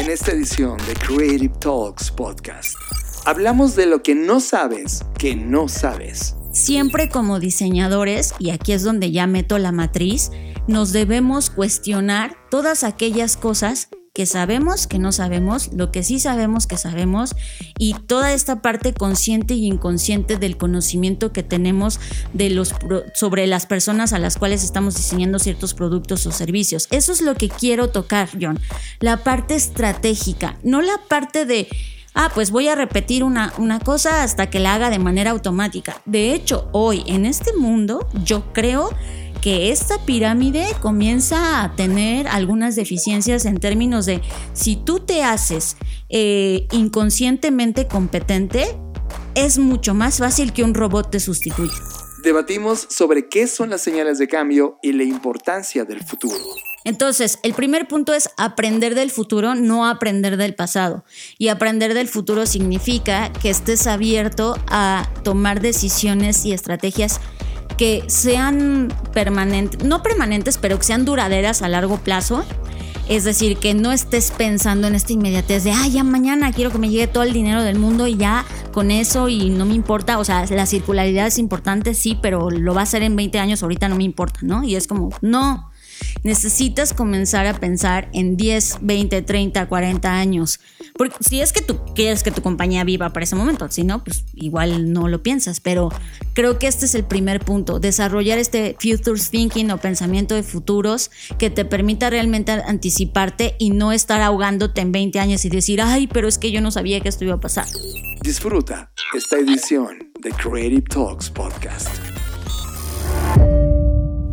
En esta edición de Creative Talks Podcast, hablamos de lo que no sabes que no sabes. Siempre como diseñadores, y aquí es donde ya meto la matriz, nos debemos cuestionar todas aquellas cosas que sabemos que no sabemos, lo que sí sabemos que sabemos y toda esta parte consciente y inconsciente del conocimiento que tenemos de los sobre las personas a las cuales estamos diseñando ciertos productos o servicios. Eso es lo que quiero tocar, John. La parte estratégica, no la parte de ah, pues voy a repetir una, una, cosa hasta que la haga de manera automática. De hecho, hoy en este mundo yo creo que esta pirámide comienza a tener algunas deficiencias en términos de si tú te haces eh, inconscientemente competente, es mucho más fácil que un robot te sustituya. Debatimos sobre qué son las señales de cambio y la importancia del futuro. Entonces, el primer punto es aprender del futuro, no aprender del pasado. Y aprender del futuro significa que estés abierto a tomar decisiones y estrategias que sean permanentes, no permanentes, pero que sean duraderas a largo plazo. Es decir, que no estés pensando en esta inmediatez de, ah, ya mañana quiero que me llegue todo el dinero del mundo y ya con eso y no me importa. O sea, la circularidad es importante, sí, pero lo va a hacer en 20 años, ahorita no me importa, ¿no? Y es como, no, necesitas comenzar a pensar en 10, 20, 30, 40 años. Porque si es que tú quieres que tu compañía viva para ese momento, si no, pues igual no lo piensas. Pero creo que este es el primer punto, desarrollar este future thinking o pensamiento de futuros que te permita realmente anticiparte y no estar ahogándote en 20 años y decir, ay, pero es que yo no sabía que esto iba a pasar. Disfruta esta edición de Creative Talks Podcast.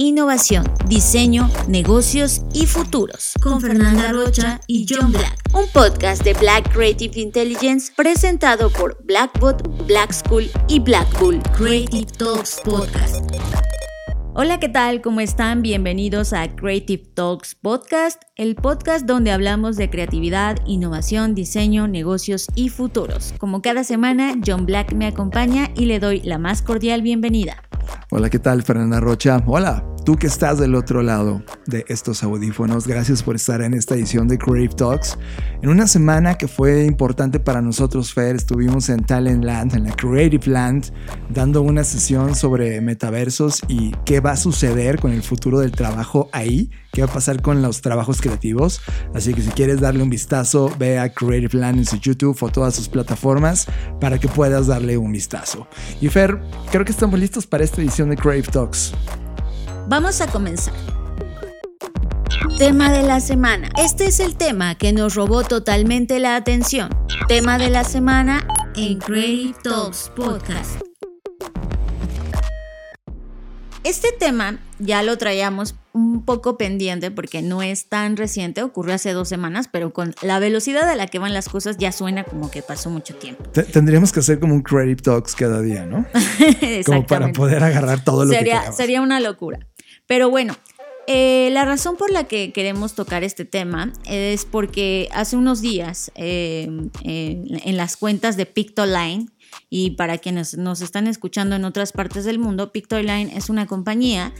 innovación, diseño, negocios y futuros. Con Fernanda Rocha y John Black. Un podcast de Black Creative Intelligence presentado por Blackbot, Black School y Black Bull. Creative Talks Podcast. Hola, ¿qué tal? ¿Cómo están? Bienvenidos a Creative Talks Podcast, el podcast donde hablamos de creatividad, innovación, diseño, negocios y futuros. Como cada semana, John Black me acompaña y le doy la más cordial bienvenida. Hola, ¿qué tal? Fernanda Rocha. Hola, tú que estás del otro lado de estos audífonos, gracias por estar en esta edición de Creative Talks. En una semana que fue importante para nosotros, Fer, estuvimos en Talent Land, en la Creative Land, dando una sesión sobre metaversos y qué va a suceder con el futuro del trabajo ahí, qué va a pasar con los trabajos creativos. Así que si quieres darle un vistazo, ve a Creative Land en su YouTube o todas sus plataformas para que puedas darle un vistazo. Y Fer, creo que estamos listos para esta edición de Creative Talks. Vamos a comenzar. Tema de la semana. Este es el tema que nos robó totalmente la atención. Tema de la semana en Creative Talks Podcast. Este tema ya lo traíamos un poco pendiente porque no es tan reciente, ocurrió hace dos semanas, pero con la velocidad a la que van las cosas ya suena como que pasó mucho tiempo. Tendríamos que hacer como un Creative Talks cada día, ¿no? como para poder agarrar todo lo sería, que Sería una locura. Pero bueno, eh, la razón por la que queremos tocar este tema es porque hace unos días em, en las cuentas de Pictoline, y para quienes nos están escuchando en otras partes del mundo, Pictoline es una compañía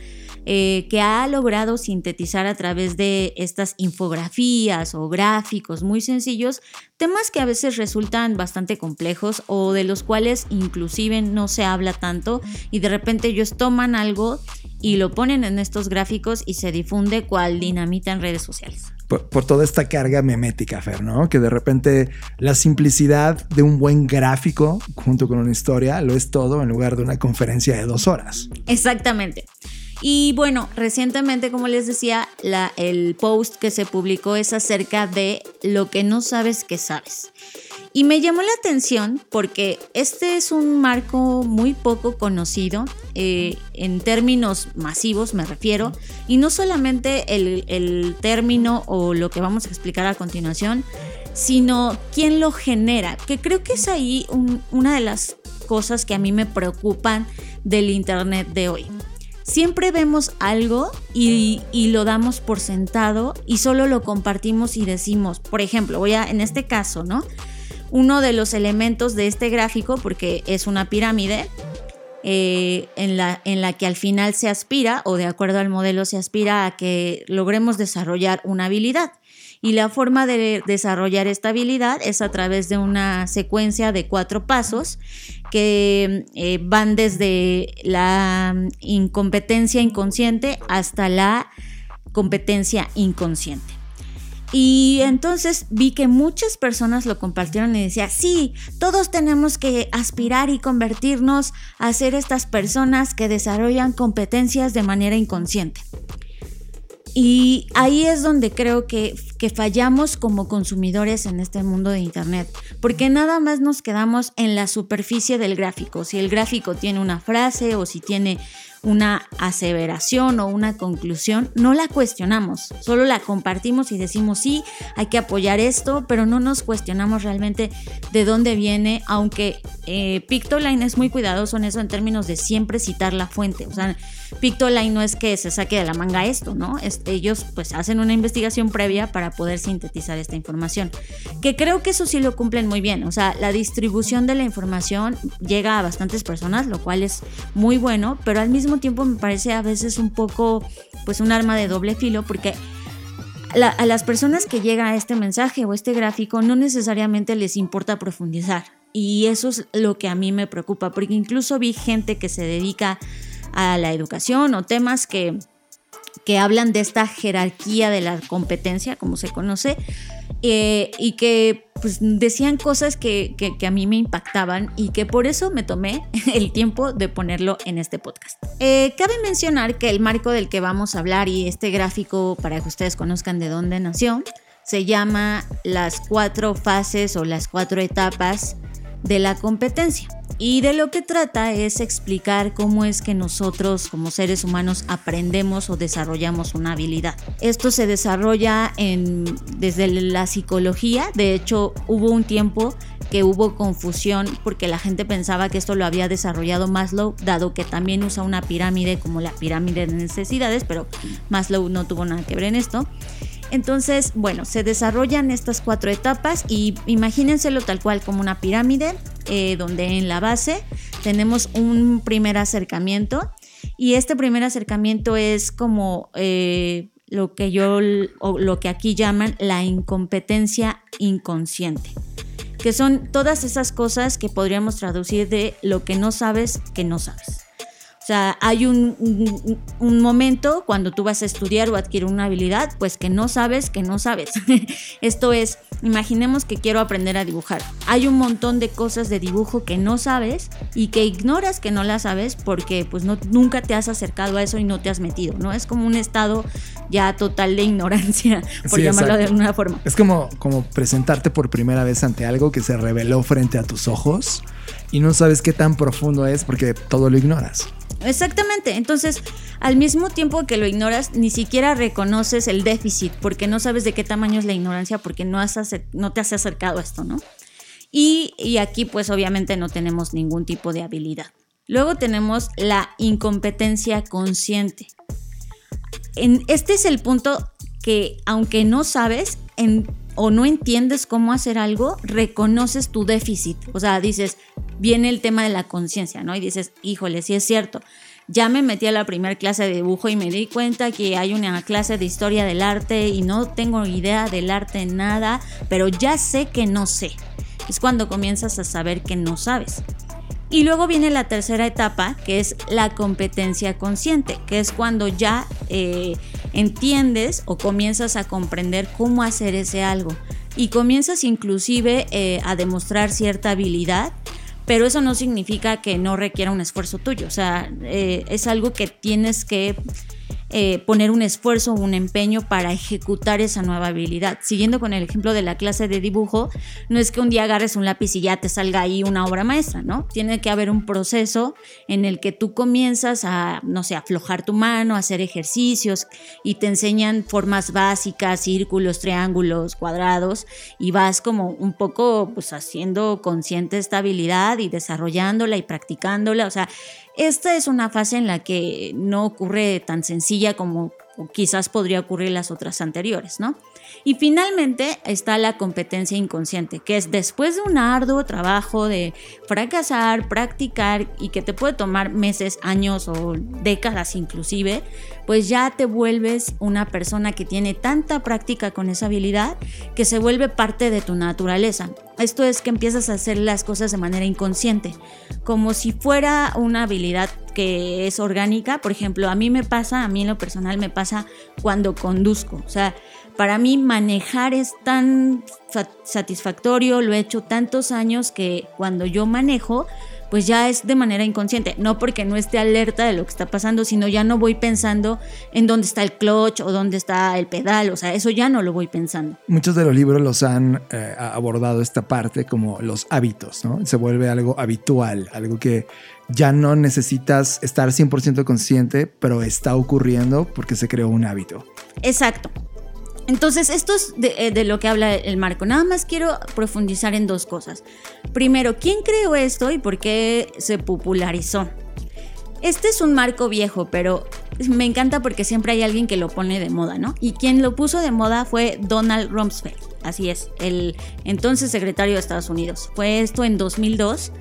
eh, que ha logrado sintetizar a través de estas infografías o gráficos muy sencillos temas que a veces resultan bastante complejos o de los cuales inclusive no se habla tanto y de repente ellos toman algo y lo ponen en estos gráficos y se difunde cual dinamita en redes sociales. Por, toda esta carga memética, Fer, ¿no? Que de repente la simplicidad de un buen gráfico junto con una historia lo es todo en lugar de una conferencia de dos horas. Exactamente. Y bueno, recientemente, como les decía, la, el post que se publicó es acerca de lo que no sabes que sabes. Y me llamó la atención porque este es un marco muy poco conocido, eh, en términos masivos me refiero, y no solamente el, el, término o lo que vamos a explicar a continuación, sino quién lo genera, que creo que es ahí una de las cosas que a mí me preocupan del Internet de hoy. Siempre vemos algo y, lo damos por sentado y solo lo compartimos y decimos, por ejemplo, voy a, en este caso, ¿no? Uno de los elementos de este gráfico, porque es una pirámide, eh, en, la, en la que al final se aspira, o de acuerdo al modelo se aspira a que logremos desarrollar una habilidad. Y la forma de desarrollar esta habilidad es a través de una secuencia de cuatro pasos que eh, van desde la incompetencia inconsciente hasta la competencia inconsciente. Y entonces vi que muchas personas lo compartieron y decía, sí, todos tenemos que aspirar y convertirnos a ser estas personas que desarrollan competencias de manera inconsciente. Y ahí es donde creo que, que, fallamos como consumidores en este mundo de Internet, porque nada más nos quedamos en la superficie del gráfico. Si el gráfico tiene una frase o si tiene una aseveración o una conclusión, no la cuestionamos, solo la compartimos y decimos sí, hay que apoyar esto, pero no nos cuestionamos realmente de dónde viene, aunque eh, Pictoline es muy cuidadoso en eso en términos de siempre citar la fuente, o sea, Pictoline no es que se saque de la manga esto, ¿no? ellos pues hacen una investigación previa para poder sintetizar esta información, que creo que eso sí lo cumplen muy bien, o sea, la distribución de la información llega a bastantes personas, lo cual es muy bueno, pero al mismo tiempo me parece a veces un poco pues un arma de doble filo porque a las personas que llega a este mensaje o este gráfico no necesariamente les importa profundizar. Y eso es lo que a mí me preocupa porque incluso vi gente que se dedica a la educación o temas que que hablan de esta jerarquía de la competencia, como se conoce, eh, y que pues, decían cosas que, a mí me impactaban y que por eso me tomé el tiempo de ponerlo en este podcast. Eh, cabe mencionar que el marco del que vamos a hablar y este gráfico, para que ustedes conozcan de dónde nació, se llama las cuatro fases o las cuatro etapas de la competencia. Y de lo que trata es explicar cómo es que nosotros como seres humanos aprendemos o desarrollamos una habilidad. Esto se desarrolla en, desde la psicología. De hecho, hubo un tiempo que hubo confusión porque la gente pensaba que esto lo había desarrollado Maslow, dado que también usa una pirámide como la pirámide de necesidades, pero Maslow no tuvo nada que ver en esto. Entonces, bueno, se desarrollan estas cuatro etapas y imagínenselo tal cual como una pirámide, eh, donde en la base tenemos un primer acercamiento y este primer acercamiento es como eh, lo que yo, o lo que aquí llaman la incompetencia inconsciente que son todas esas cosas que podríamos traducir de lo que no sabes que no sabes. Sea, hay un, momento cuando tú vas a estudiar o adquirir una habilidad, pues que no sabes, que no sabes. Esto es, imaginemos que quiero aprender a dibujar. Hay un montón de cosas de dibujo que no sabes y que ignoras que no las sabes porque pues no, nunca te has acercado a eso y no te has metido, ¿no? Es como un estado ya total de ignorancia, por llamarlo de alguna forma. Es como, como presentarte por primera vez ante algo que se reveló frente a tus ojos y no sabes qué tan profundo es porque todo lo ignoras. Exactamente, entonces al mismo tiempo que lo ignoras, ni siquiera reconoces el déficit porque no sabes de qué tamaño es la ignorancia porque no, te has acercado a esto, ¿no? Y, y aquí pues obviamente no tenemos ningún tipo de habilidad. Luego tenemos la incompetencia consciente. En, este es el punto que aunque no sabes en, o no entiendes cómo hacer algo, reconoces tu déficit. O sea, dices, viene el tema de la conciencia, ¿no? Y dices, híjole, sí es cierto. Ya me metí a la primera clase de dibujo y me di cuenta que hay una clase de historia del arte y no tengo idea del arte nada, pero ya sé que no sé. Es cuando comienzas a saber que no sabes. Y luego viene la tercera etapa, que es la competencia consciente, que es cuando ya eh, entiendes o comienzas a comprender cómo hacer ese algo. Y comienzas inclusive eh, a demostrar cierta habilidad pero eso no significa que no requiera un esfuerzo tuyo, o sea, eh, es algo que tienes que eh, poner un esfuerzo un empeño para ejecutar esa nueva habilidad. Siguiendo con el ejemplo de la clase de dibujo, no es que un día agarres un lápiz y ya te salga ahí una obra maestra, ¿no? Tiene que haber un proceso en el que tú comienzas a, no sé, aflojar tu mano, hacer ejercicios y te enseñan formas básicas, círculos, triángulos, cuadrados y vas como un poco pues haciendo consciente esta habilidad y desarrollándola y practicándola, o sea, esta es una fase en la que no ocurre tan sencilla como quizás podría ocurrir las otras anteriores, ¿no? Y finalmente está la competencia inconsciente, que es después de un arduo trabajo de fracasar, practicar y que te puede tomar meses, años o décadas inclusive, pues ya te vuelves una persona que tiene tanta práctica con esa habilidad que se vuelve parte de tu naturaleza. Esto es que empiezas a hacer las cosas de manera inconsciente, como si fuera una habilidad que es orgánica. Por ejemplo, a mí me pasa, a mí en lo personal me pasa cuando conduzco. O sea, para mí manejar es tan satisfactorio, lo he hecho tantos años que cuando yo manejo, pues ya es de manera inconsciente, no porque no esté alerta de lo que está pasando, sino ya no voy pensando en dónde está el clutch o dónde está el pedal, o sea, eso ya no lo voy pensando. Muchos de los libros los han eh, abordado esta parte como los hábitos, ¿no? Se vuelve algo habitual, algo que ya no necesitas estar 100% consciente, pero está ocurriendo porque se creó un hábito. Exacto. Entonces, esto es eh, de, lo que habla el marco. Nada más quiero profundizar en dos cosas. Primero, ¿quién creó esto y por qué se popularizó? Este es un marco viejo, pero me encanta porque siempre hay alguien que lo pone de moda, ¿no? Y quien lo puso de moda fue Donald Rumsfeld, así es, el entonces secretario de Estados Unidos. Fue esto en 2002.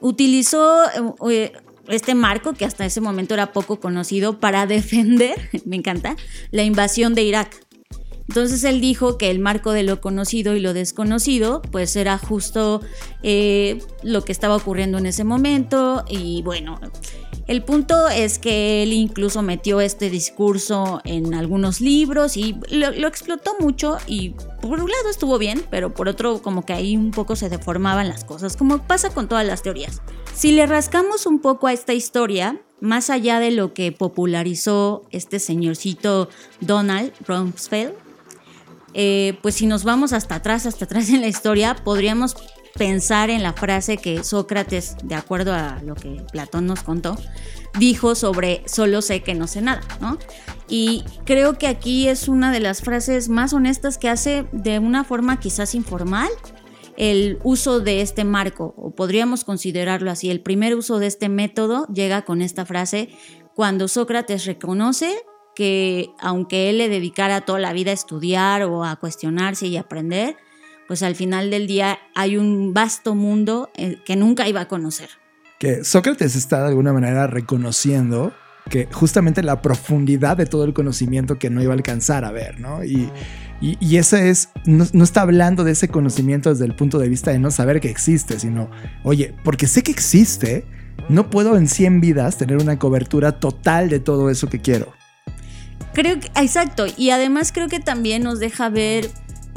Utilizó eh, este marco, que hasta ese momento era poco conocido, para defender, me encanta, la invasión de Irak. Entonces él dijo que el marco de lo conocido y lo desconocido, pues era justo eh, lo que estaba ocurriendo en ese momento. Y bueno, el punto es que él incluso metió este discurso en algunos libros y lo, lo, explotó mucho y por un lado estuvo bien, pero por otro como que ahí un poco se deformaban las cosas, como pasa con todas las teorías. Si le rascamos un poco a esta historia, más allá de lo que popularizó este señorcito Donald Rumsfeld, eh, pues si nos vamos hasta atrás, hasta atrás en la historia, podríamos pensar en la frase que Sócrates, de acuerdo a lo que Platón nos contó, dijo sobre solo sé que no sé nada, ¿no? Y creo que aquí es una de las frases más honestas que hace de una forma quizás informal el uso de este marco, o podríamos considerarlo así. El primer uso de este método llega con esta frase cuando Sócrates reconoce que aunque él le dedicara toda la vida a estudiar o a cuestionarse y aprender, pues al final del día hay un vasto mundo eh, que nunca iba a conocer. Que Sócrates está de alguna manera reconociendo que justamente la profundidad de todo el conocimiento que no iba a alcanzar a ver, ¿no? Y, y, ese es, no, no, está hablando de ese conocimiento desde el punto de vista de no saber que existe, sino, oye, porque sé que existe, no puedo en 100 vidas tener una cobertura total de todo eso que quiero. Creo que, exacto, y además creo que también nos deja ver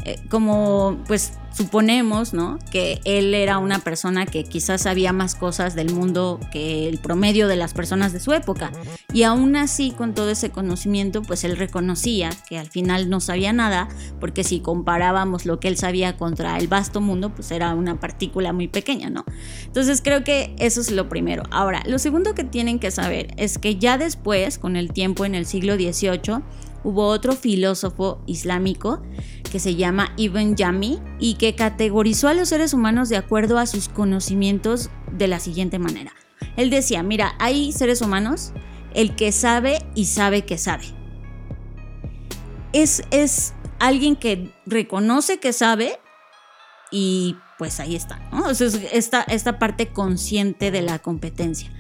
eh, como, pues, suponemos, ¿no? Que él era una persona que quizás sabía más cosas del mundo que el promedio de las personas de su época. Y aún así, con todo ese conocimiento, pues él reconocía que al final no sabía nada, porque si comparábamos lo que él sabía contra el vasto mundo, pues era una partícula muy pequeña, ¿no? Entonces creo que eso es lo primero. Ahora, lo segundo que tienen que saber es que ya después, con el tiempo en el siglo XVIII, hubo otro filósofo islámico que se llama Ibn Yami y que categorizó a los seres humanos de acuerdo a sus conocimientos de la siguiente manera. Él decía, mira, hay seres humanos, el que sabe y sabe que sabe. Es, es alguien que reconoce que sabe y pues ahí está, ¿no? esta, esta parte consciente de la competencia.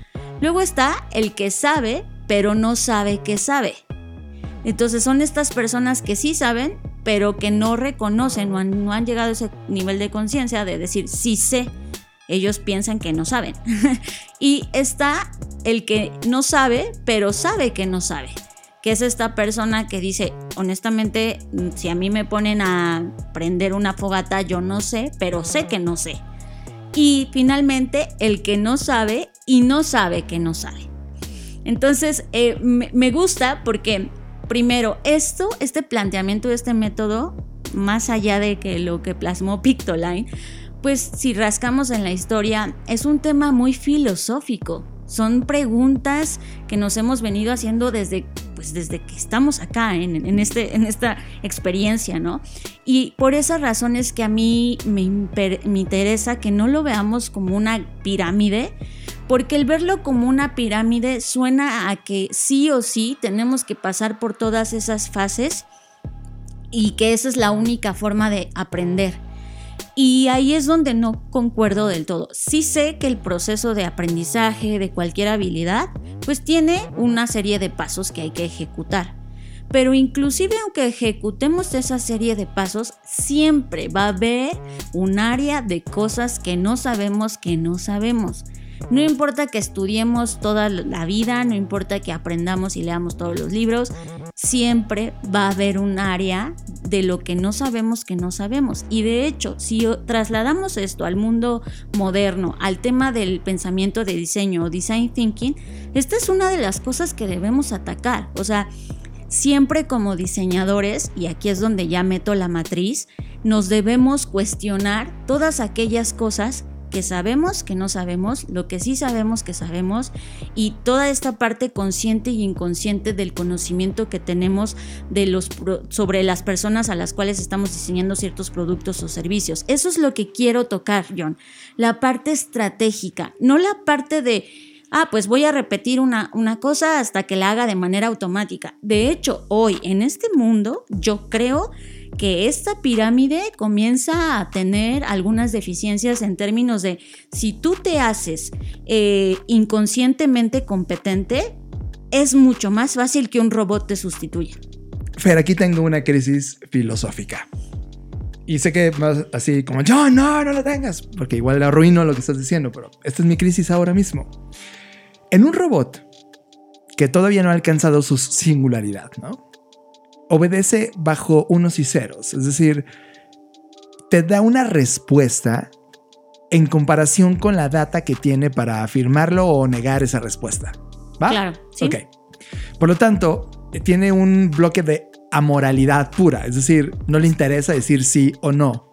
Luego está el que sabe, pero no sabe que sabe. Entonces son estas personas que sí saben, pero que no reconocen, no han, no han llegado a ese nivel de conciencia de decir sí sé. Ellos piensan que no saben. y está el que no sabe, pero sabe que no sabe. Que es esta persona que dice, honestamente, si a mí me ponen a prender una fogata, yo no sé, pero sé que no sé. Y finalmente, el que no sabe y no sabe que no sabe. Entonces, eh, me, gusta porque primero, esto, este planteamiento este método, más allá de que lo que plasmó Pictoline, pues si rascamos en la historia, es un tema muy filosófico. Son preguntas que nos hemos venido haciendo desde, pues desde que estamos acá en, este, en esta experiencia, ¿no? Y por esas razones que a mí me interesa que no lo veamos como una pirámide, porque el verlo como una pirámide suena a que sí o sí tenemos que pasar por todas esas fases y que esa es la única forma de aprender. Y ahí es donde no concuerdo del todo. Sí sé que el proceso de aprendizaje de cualquier habilidad pues tiene una serie de pasos que hay que ejecutar. Pero inclusive aunque ejecutemos esa serie de pasos, siempre va a haber un área de cosas que no sabemos que no sabemos. No importa que estudiemos toda la vida, no importa que aprendamos y leamos todos los libros, siempre va a haber un área de lo que no sabemos que no sabemos. Y de hecho, si trasladamos esto al mundo moderno, al tema del pensamiento de diseño o design thinking, esta es una de las cosas que debemos atacar. O sea, siempre como diseñadores, y aquí es donde ya meto la matriz, nos debemos cuestionar todas aquellas cosas que sabemos que no sabemos, lo que sí sabemos que sabemos y toda esta parte consciente y inconsciente del conocimiento que tenemos de los sobre las personas a las cuales estamos diseñando ciertos productos o servicios. Eso es lo que quiero tocar, John. La parte estratégica, no la parte de ah, pues voy a repetir una, una, cosa hasta que la haga de manera automática. De hecho, hoy en este mundo yo creo que esta pirámide comienza a tener algunas deficiencias en términos de si tú te haces eh, inconscientemente competente, es mucho más fácil que un robot te sustituya. Fer, aquí tengo una crisis filosófica. Y sé que vas así como, yo no, no la tengas, porque igual le arruino lo que estás diciendo, pero esta es mi crisis ahora mismo. En un robot que todavía no ha alcanzado su singularidad, ¿no? Obedece bajo unos y ceros, es decir, te da una respuesta en comparación con la data que tiene para afirmarlo o negar esa respuesta. ¿Va? Claro. ¿sí? Ok. Por lo tanto, tiene un bloque de amoralidad pura, es decir, no le interesa decir sí o no.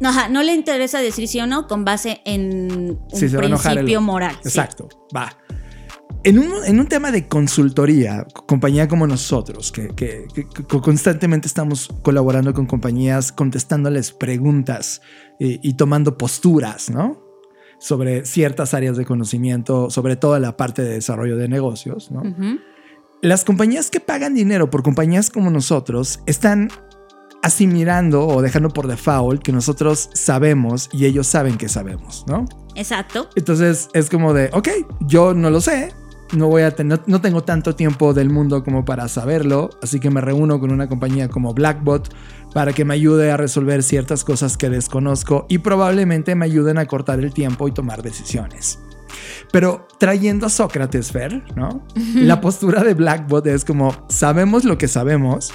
No, no le interesa decir sí o no con base en un principio moral. Exacto, va. En un, tema de consultoría, compañía como nosotros, que, constantemente estamos colaborando con compañías, contestándoles preguntas eh, y, tomando posturas, ¿no? Sobre ciertas áreas de conocimiento, sobre toda la parte de desarrollo de negocios, ¿no? Las compañías que pagan dinero por compañías como nosotros están asimilando o dejando por default que nosotros sabemos y ellos saben que sabemos, ¿no? Exacto. Entonces es como de, ok, yo no lo sé, no voy a tener, no tengo tanto tiempo del mundo como para saberlo, así que me reúno con una compañía como Blackbot para que me ayude a resolver ciertas cosas que desconozco y probablemente me ayuden a cortar el tiempo y tomar decisiones. Pero trayendo a Sócrates, Fer, ¿no? La postura de Blackbot es como, sabemos lo que sabemos,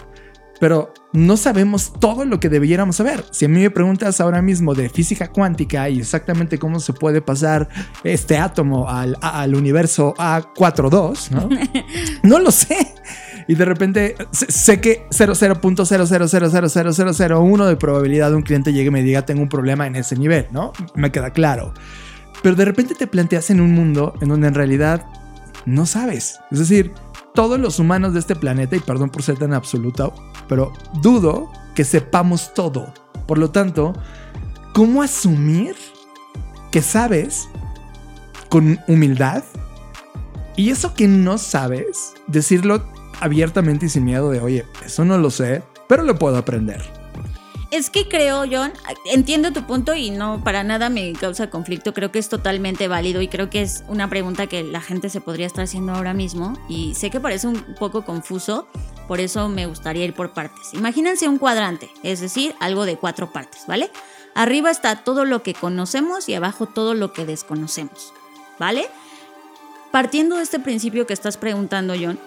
pero no sabemos todo lo que debiéramos saber. Si a mí me preguntas ahora mismo de física cuántica y exactamente cómo se puede pasar este átomo al, universo A42, ¿no? no lo sé. Y de repente sé que 00.0000001 de probabilidad de un cliente llegue y me diga tengo un problema en ese nivel, ¿no? Me queda claro. Pero de repente te planteas en un mundo en donde en realidad no sabes. Es decir, todos los humanos de este planeta, y perdón por ser tan absoluta, pero dudo que sepamos todo. Por lo tanto, ¿cómo asumir que sabes con humildad? Y eso que no sabes, decirlo abiertamente y sin miedo de, oye, eso no lo sé, pero lo puedo aprender. Es que creo, John, entiendo tu punto y no para nada me causa conflicto. Creo que es totalmente válido y creo que es una pregunta que la gente se podría estar haciendo ahora mismo. Y sé que parece un poco confuso, por eso me gustaría ir por partes. Imagínense un cuadrante, es decir, algo de cuatro partes, ¿vale? Arriba está todo lo que conocemos y abajo todo lo que desconocemos, ¿vale? Partiendo de este principio que estás preguntando, John,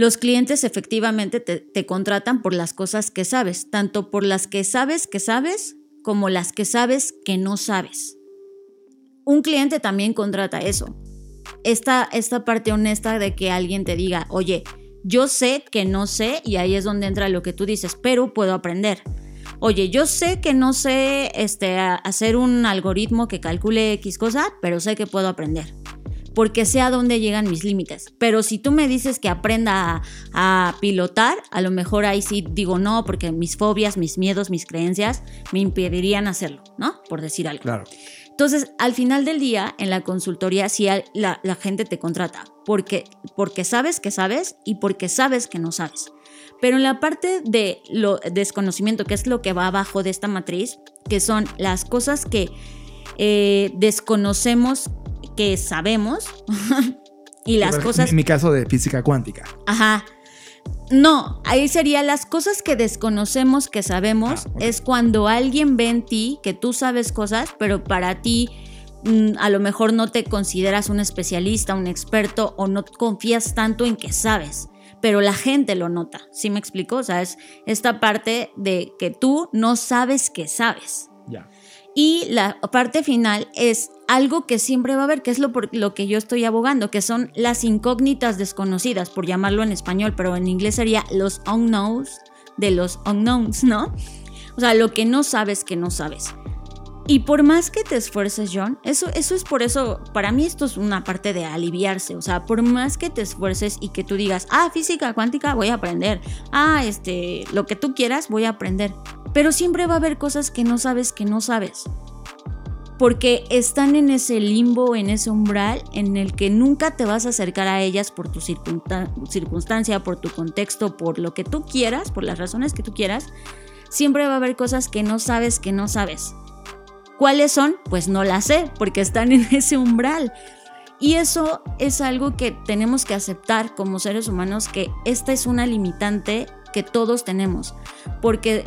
los clientes efectivamente te, contratan por las cosas que sabes, tanto por las que sabes que sabes como las que sabes que no sabes. Un cliente también contrata eso. Esta, esta parte honesta de que alguien te diga, oye, Yo sé que no sé y ahí es donde entra lo que tú dices, pero puedo aprender. Oye, yo sé que no sé este, hacer un algoritmo que calcule X cosa, pero sé que puedo aprender porque sé a dónde llegan mis límites. Pero si tú me dices que aprenda a, pilotar, a lo mejor ahí sí digo no, porque mis fobias, mis miedos, mis creencias me impedirían hacerlo, ¿no? Por decir algo. Claro. Entonces, al final del día, en la consultoría, sí la, la gente te contrata, porque, porque sabes que sabes y porque sabes que no sabes. Pero en la parte de lo desconocimiento, que es lo que va abajo de esta matriz, que son las cosas que eh, desconocemos que sabemos y las cosas... En mi caso de física cuántica. Ajá. No, ahí sería las cosas que desconocemos que sabemos ah, es cuando alguien ve en ti que tú sabes cosas, pero para ti mm, a lo mejor no te consideras un especialista, un experto o no confías tanto en que sabes, pero la gente lo nota. ¿Sí me explico? O sea, es esta parte de que tú no sabes que sabes. Y la parte final es algo que siempre va a haber, que es lo, por lo que yo estoy abogando, que son las incógnitas desconocidas, por llamarlo en español, pero en inglés sería los unknowns de los unknowns, ¿no? O sea, lo que no sabes que no sabes. Y por más que te esfuerces, John, eso, eso es por eso, para mí esto es una parte de aliviarse, o sea, por más que te esfuerces y que tú digas, ah, física cuántica voy a aprender, ah, este, lo que tú quieras voy a aprender, pero siempre va a haber cosas que no sabes que no sabes. Porque están en ese limbo, en ese umbral en el que nunca te vas a acercar a ellas por tu circunstancia, por tu contexto, por lo que tú quieras, por las razones que tú quieras. Siempre va a haber cosas que no sabes que no sabes. ¿Cuáles son? Pues no las sé, porque están en ese umbral. Y eso es algo que tenemos que aceptar como seres humanos, que esta es una limitante que todos tenemos. Porque,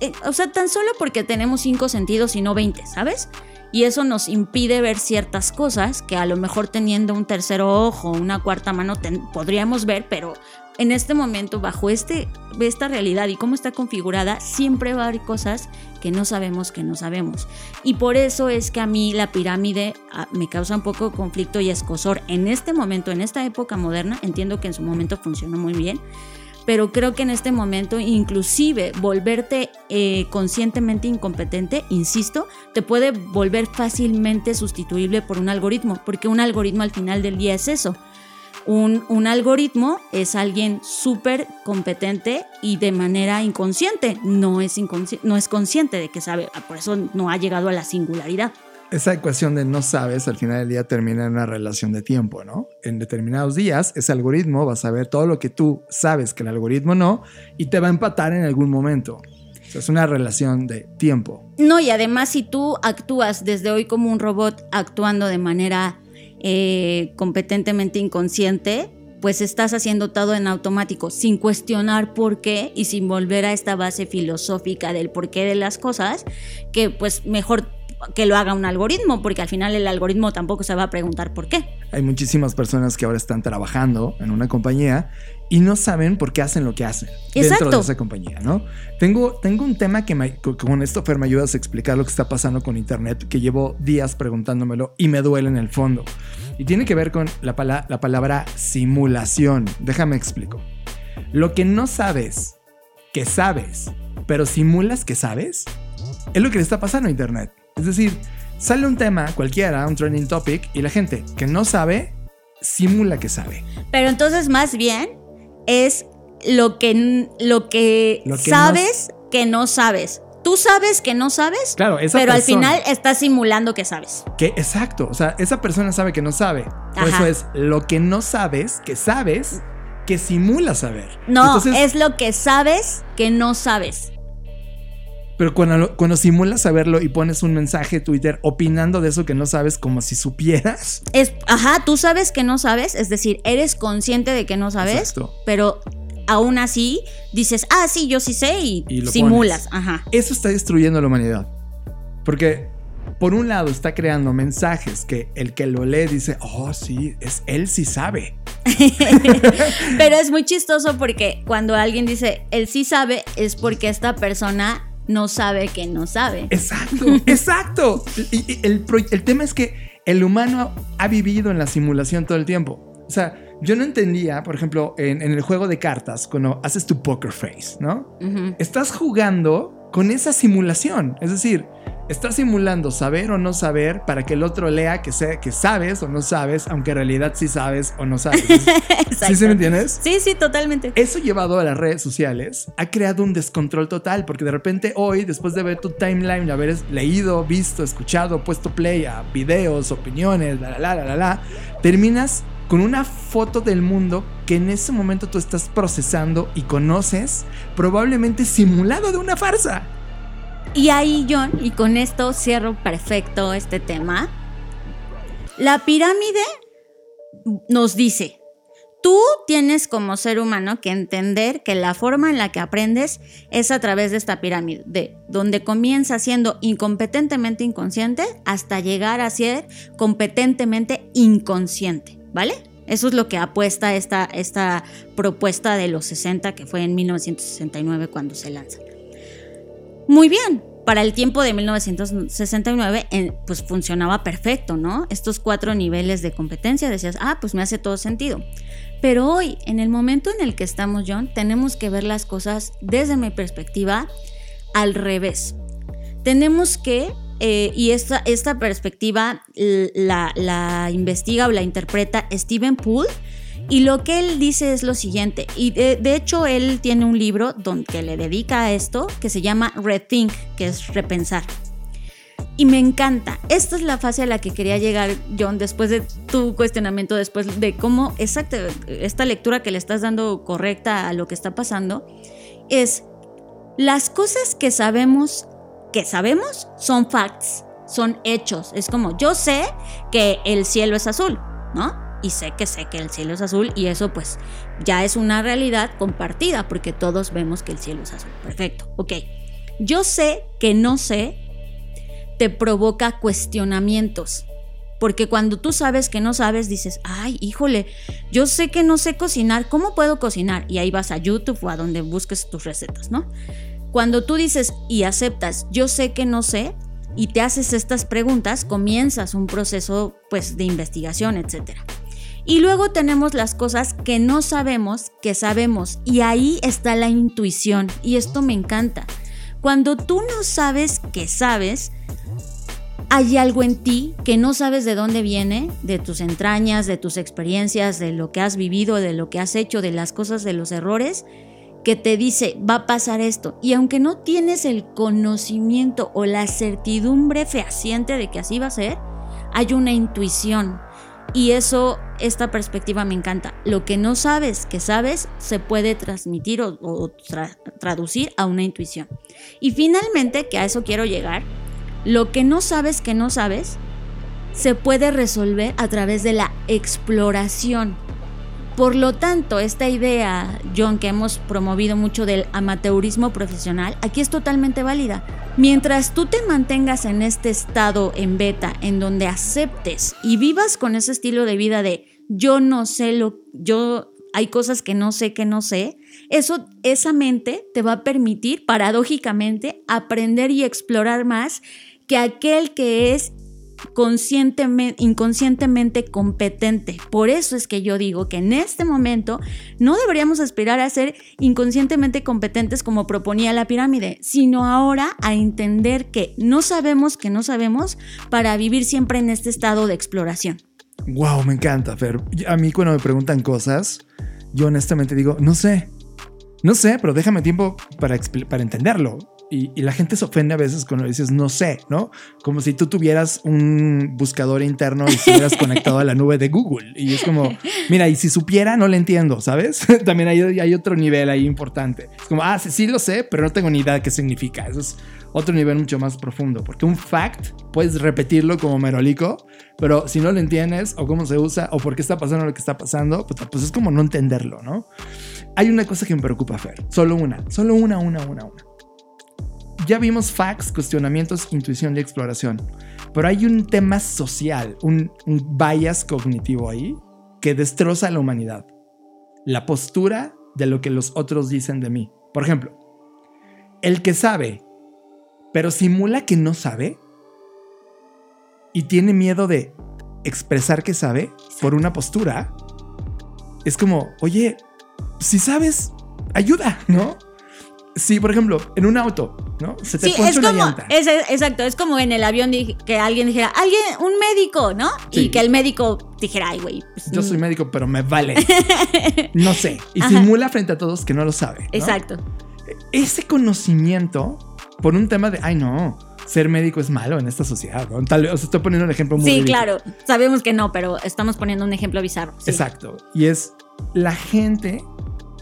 eh, o sea, tan solo porque tenemos cinco sentidos y no 20, ¿sabes? Y eso nos impide ver ciertas cosas que a lo mejor teniendo un tercer ojo, una cuarta mano, podríamos ver, pero en este momento, bajo este, esta realidad y cómo está configurada, siempre va a haber cosas que no sabemos que no sabemos. Y por eso es que a mí la pirámide ah, me causa un poco conflicto y escosor. En este momento, en esta época moderna, entiendo que en su momento funcionó muy bien, pero creo que en este momento inclusive volverte eh, conscientemente incompetente, insisto, te puede volver fácilmente sustituible por un algoritmo, porque un algoritmo al final del día es eso. Un, un algoritmo es alguien súper competente y de manera inconsciente, no es, no es consciente de que sabe, por eso no ha llegado a la singularidad esa ecuación de no sabes al final del día termina en una relación de tiempo, ¿no? En determinados días ese algoritmo va a saber todo lo que tú sabes que el algoritmo no y te va a empatar en algún momento. es una relación de tiempo. No, y además si tú actúas desde hoy como un robot actuando de manera eh, competentemente inconsciente, pues estás haciendo todo en automático, sin cuestionar por qué y sin volver a esta base filosófica del porqué de las cosas, que pues mejor que lo haga un algoritmo, porque al final el algoritmo tampoco se va a preguntar por qué. Hay muchísimas personas que ahora están trabajando en una compañía y no saben por qué hacen lo que hacen dentro de esa compañía, ¿no? Tengo, tengo un tema que me, con esto, Fer, me ayudas a explicar lo que está pasando con Internet, que llevo días preguntándomelo y me duele en el fondo. Y tiene que ver con la, la palabra simulación. Déjame explico. Lo que no sabes, que sabes, pero simulas que sabes, es lo que le está pasando a Internet. Es decir, sale un tema cualquiera, un trending topic, y la gente que no sabe, simula que sabe. Pero entonces más bien es lo que, lo que, sabes que no sabes. Tú sabes que no sabes, claro, pero al final estás simulando que sabes. Que exacto, o sea, esa persona sabe que no sabe. Por eso es lo que no sabes, que sabes, que simula saber. No, es lo que sabes que no sabes. Pero cuando, cuando simulas saberlo y pones un mensaje Twitter opinando de eso que no sabes como si supieras. Es, ajá, tú sabes que no sabes, es decir, eres consciente de que no sabes, pero aún así dices, ah, sí, yo sí sé y, simulas. Ajá. Eso está destruyendo la humanidad. Porque por un lado está creando mensajes que el que lo lee dice, oh, sí, es él sí sabe. Pero es muy chistoso porque cuando alguien dice, él sí sabe, es porque esta persona no sabe que no sabe. Exacto, exacto. Y, el, tema es que el humano ha vivido en la simulación todo el tiempo. O sea, yo no entendía, por ejemplo, en, en el juego de cartas, cuando haces tu poker face, ¿no? Estás jugando con esa simulación. Es decir, estás simulando saber o no saber para que el otro lea que, sé, que sabes o no sabes, aunque en realidad sí sabes o no sabes. ¿Sí, sí me entiendes? Sí, sí, totalmente. Eso llevado a las redes sociales ha creado un descontrol total, porque de repente hoy, después de ver tu timeline, de haber leído, visto, escuchado, puesto play a videos, opiniones, la, la, la, la, la, terminas con una foto del mundo que en ese momento tú estás procesando y conoces, probablemente simulado de una farsa. Y ahí, John, y con esto cierro perfecto este tema. La pirámide nos dice, tú tienes como ser humano que entender que la forma en la que aprendes es a través de esta pirámide, de donde comienza siendo incompetentemente inconsciente hasta llegar a ser competentemente inconsciente, ¿vale? Eso es lo que apuesta esta, esta propuesta de los 60, que fue en 1969 cuando se lanza. Muy bien, para el tiempo de 1969, eh, pues funcionaba perfecto, ¿no? Estos cuatro niveles de competencia, decías, ah, pues me hace todo sentido. Pero hoy, en el momento en el que estamos, John, tenemos que ver las cosas desde mi perspectiva al revés. Tenemos que, eh, y esta, esta perspectiva la, la investiga o la interpreta Stephen Poole, y lo que él dice es lo siguiente, y de, hecho él tiene un libro donde, que le dedica a esto, que se llama Rethink, que es repensar. Y me encanta. Esta es la fase a la que quería llegar, John, después de tu cuestionamiento, después de cómo exacto, esta lectura que le estás dando correcta a lo que está pasando, es las cosas que sabemos, que sabemos, son facts, son hechos. Es como, yo sé que el cielo es azul, ¿no? Y sé que sé que el cielo es azul y eso pues ya es una realidad compartida porque todos vemos que el cielo es azul. Perfecto, ok. Yo sé que no sé te provoca cuestionamientos. Porque cuando tú sabes que no sabes, dices, ay, híjole, yo sé que no sé cocinar, ¿cómo puedo cocinar? Y ahí vas a YouTube o a donde busques tus recetas, ¿no? Cuando tú dices y aceptas, yo sé que no sé, y te haces estas preguntas, comienzas un proceso pues de investigación, etc. Y luego tenemos las cosas que no sabemos, que sabemos, y ahí está la intuición, y esto me encanta. Cuando tú no sabes que sabes, hay algo en ti que no sabes de dónde viene, de tus entrañas, de tus experiencias, de lo que has vivido, de lo que has hecho, de las cosas, de los errores, que te dice, va a pasar esto. Y aunque no tienes el conocimiento o la certidumbre fehaciente de que así va a ser, hay una intuición. Y eso, esta perspectiva me encanta. Lo que no sabes que sabes se puede transmitir o, o tra- traducir a una intuición. Y finalmente, que a eso quiero llegar, lo que no sabes que no sabes se puede resolver a través de la exploración. Por lo tanto, esta idea, John, que hemos promovido mucho del amateurismo profesional, aquí es totalmente válida. Mientras tú te mantengas en este estado en beta, en donde aceptes y vivas con ese estilo de vida de yo no sé lo, yo hay cosas que no sé que no sé, eso, esa mente te va a permitir, paradójicamente, aprender y explorar más que aquel que es conscientemente, inconscientemente competente. Por eso es que yo digo que en este momento no deberíamos aspirar a ser inconscientemente competentes como proponía la pirámide, sino ahora a entender que no sabemos que no sabemos para vivir siempre en este estado de exploración. Wow, me encanta, Fer. A mí cuando me preguntan cosas, yo honestamente digo, no sé. No sé, pero déjame tiempo para, para entenderlo. Y, y la gente se ofende a veces cuando dices no sé, ¿no? Como si tú tuvieras un buscador interno y estuvieras conectado a la nube de Google. Y es como, mira, y si supiera, no le entiendo, ¿sabes? También hay, hay otro nivel ahí importante. Es como, ah, sí, sí lo sé, pero no tengo ni idea de qué significa. Eso es otro nivel mucho más profundo. Porque un fact puedes repetirlo como merolico, pero si no lo entiendes o cómo se usa o por qué está pasando lo que está pasando, pues, pues es como no entenderlo, ¿no? Hay una cosa que me preocupa, Fer. Solo una, solo una, una, una, una. Ya vimos facts, cuestionamientos, intuición y exploración. Pero hay un tema social, un, bias cognitivo ahí que destroza a la humanidad. La postura de lo que los otros dicen de mí. Por ejemplo, el que sabe, pero simula que no sabe y tiene miedo de expresar que sabe por una postura, es como, oye, si sabes, ayuda, ¿no? Si, por ejemplo, en un auto, ¿no? Se te Sí, es una como, llanta. es, exacto, es como en el avión que alguien dijera, alguien, un médico, ¿no? Sí. Y que el médico dijera, ay, güey. pues, Yo mm, soy médico, pero me vale. No sé. Y Ajá. simula frente a todos que no lo sabe. ¿no? Exacto. Ese conocimiento, por un tema de, ay, no, ser médico es malo en esta sociedad, ¿no? Tal vez, os estoy poniendo un ejemplo muy Sí, ridículo. claro. Sabemos que no, pero estamos poniendo un ejemplo bizarro. sí. Exacto. Y es la gente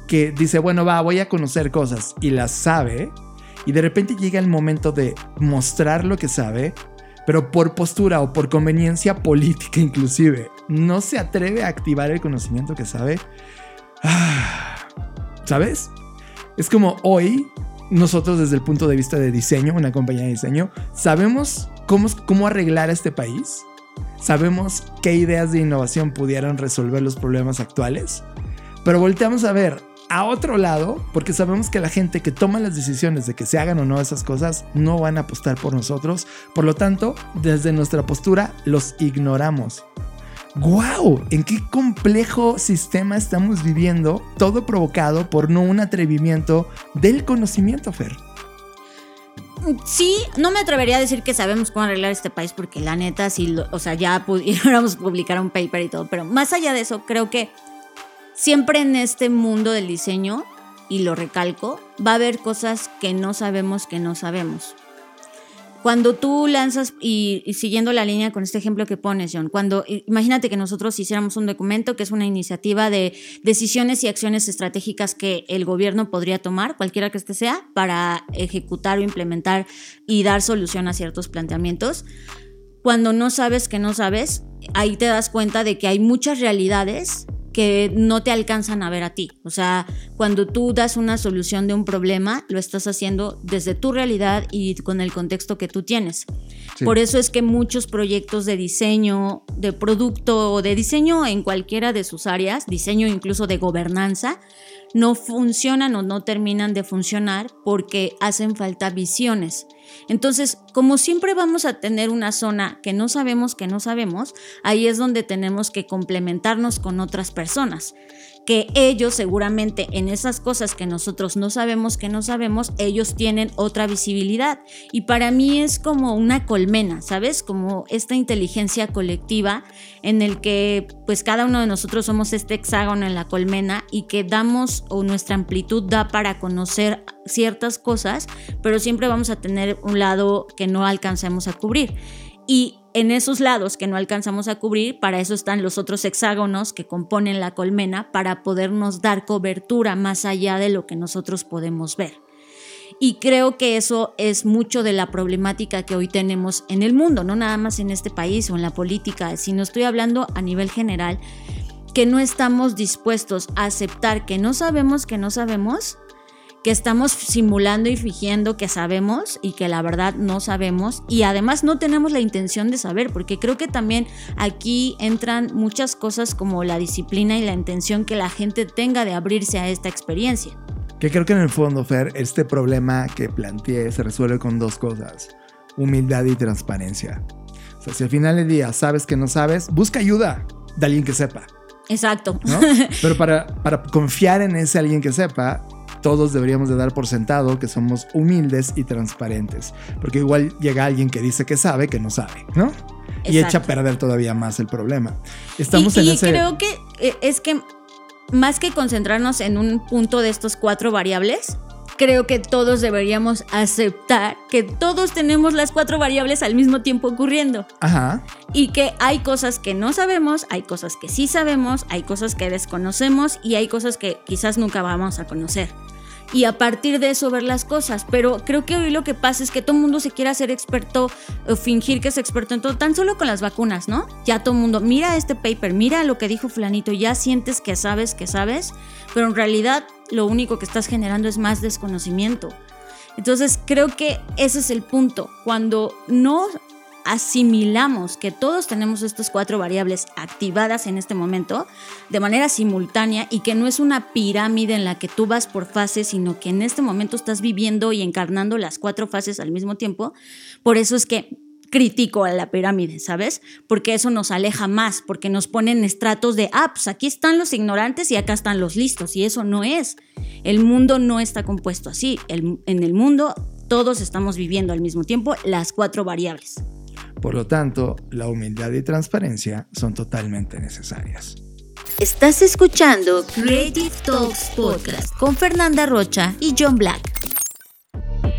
que dice, bueno, va, voy a conocer cosas y las sabe. Y de repente llega el momento de mostrar lo que sabe, pero por postura o por conveniencia política inclusive, no se atreve a activar el conocimiento que sabe. Ah, ¿Sabes? Es como hoy, nosotros desde el punto de vista de diseño, una compañía de diseño, sabemos cómo, cómo arreglar este país. Sabemos qué ideas de innovación pudieran resolver los problemas actuales. Pero volteamos a ver a otro lado porque sabemos que la gente que toma las decisiones de que se hagan o no esas cosas no van a apostar por nosotros. Por lo tanto, desde nuestra postura los ignoramos. ¡Wow! ¿En qué complejo sistema estamos viviendo? Todo provocado por no un atrevimiento del conocimiento, Fer. Sí, no me atrevería a decir que sabemos cómo arreglar este país porque la neta, sí, o sea, ya pudiéramos publicar un paper y todo, pero más allá de eso, creo que siempre en este mundo del diseño, y lo recalco, va a haber cosas que no sabemos que no sabemos. Cuando tú lanzas, y, siguiendo la línea con este ejemplo que pones, John, cuando imagínate que nosotros hiciéramos un documento que es una iniciativa de decisiones y acciones estratégicas que el gobierno podría tomar, cualquiera que este sea, para ejecutar o implementar y dar solución a ciertos planteamientos. Cuando no sabes que no sabes, ahí te das cuenta de que hay muchas realidades que no te alcanzan a ver a ti. O sea, cuando tú das una solución de un problema, lo estás haciendo desde tu realidad y con el contexto que tú tienes. Sí. Por eso es que muchos proyectos de diseño, de producto o de diseño en cualquiera de sus áreas, diseño incluso de gobernanza, no funcionan o no terminan de funcionar porque hacen falta visiones. Entonces, como siempre vamos a tener una zona que no sabemos que no sabemos, ahí es donde tenemos que complementarnos con otras personas. Que ellos seguramente en esas cosas que nosotros no sabemos que no sabemos, ellos tienen otra visibilidad. Y para mí es como una colmena, ¿sabes? Como esta inteligencia colectiva en el que pues cada uno de nosotros somos este hexágono en la colmena y que damos o nuestra amplitud da para conocer ciertas cosas, pero siempre vamos a tener un lado que no alcancemos a cubrir. Y en esos lados que no alcanzamos a cubrir, para eso están los otros hexágonos que componen la colmena, para podernos dar cobertura más allá de lo que nosotros podemos ver. Y creo que eso es mucho de la problemática que hoy tenemos en el mundo, no nada más en este país o en la política, sino estoy hablando a nivel general, que no estamos dispuestos a aceptar que no sabemos que no sabemos, que estamos simulando y fingiendo que sabemos y que la verdad no sabemos y además no tenemos la intención de saber, porque creo que también aquí entran muchas cosas como la disciplina y la intención que la gente tenga de abrirse a esta experiencia. Que creo que en el fondo, Fer, este problema que planteé se resuelve con dos cosas. Humildad y transparencia. O sea, si al final del día sabes que no sabes, busca ayuda de alguien que sepa, Exacto. ¿no? Pero para, para confiar en ese alguien que sepa, todos deberíamos de dar por sentado que somos humildes y transparentes. Porque igual llega alguien que dice que sabe que no sabe, ¿no? Y echa a perder todavía más el problema. Estamos y, en y ese... creo que eh, es que más que concentrarnos en un punto de estos cuatro variables, creo que todos deberíamos aceptar que todos tenemos las cuatro variables al mismo tiempo ocurriendo Ajá. y que hay cosas que no sabemos, hay cosas que sí sabemos, hay cosas que desconocemos y hay cosas que quizás nunca vamos a conocer. Y a partir de eso ver las cosas. Pero creo que hoy lo que pasa es que todo el mundo se quiere hacer experto o fingir que es experto en todo, tan solo con las vacunas, ¿no? Ya todo el mundo, mira este paper, mira lo que dijo fulanito, ya sientes que sabes, que sabes, pero en realidad lo único que estás generando es más desconocimiento. Entonces creo que ese es el punto. Cuando no asimilamos que todos tenemos estas cuatro variables activadas en este momento de manera simultánea y que no es una pirámide en la que tú vas por fases, sino que en este momento estás viviendo y encarnando las cuatro fases al mismo tiempo, por eso es que crítico a la pirámide, ¿sabes? Porque eso nos aleja más, porque nos ponen estratos de, ah, pues aquí están los ignorantes y acá están los listos, y eso no es. El mundo no está compuesto así. en el mundo todos estamos viviendo al mismo tiempo las cuatro variables. Por lo tanto, la humildad y transparencia son totalmente necesarias. Estás escuchando Creative Talks Podcast con Fernanda Rocha y John Black.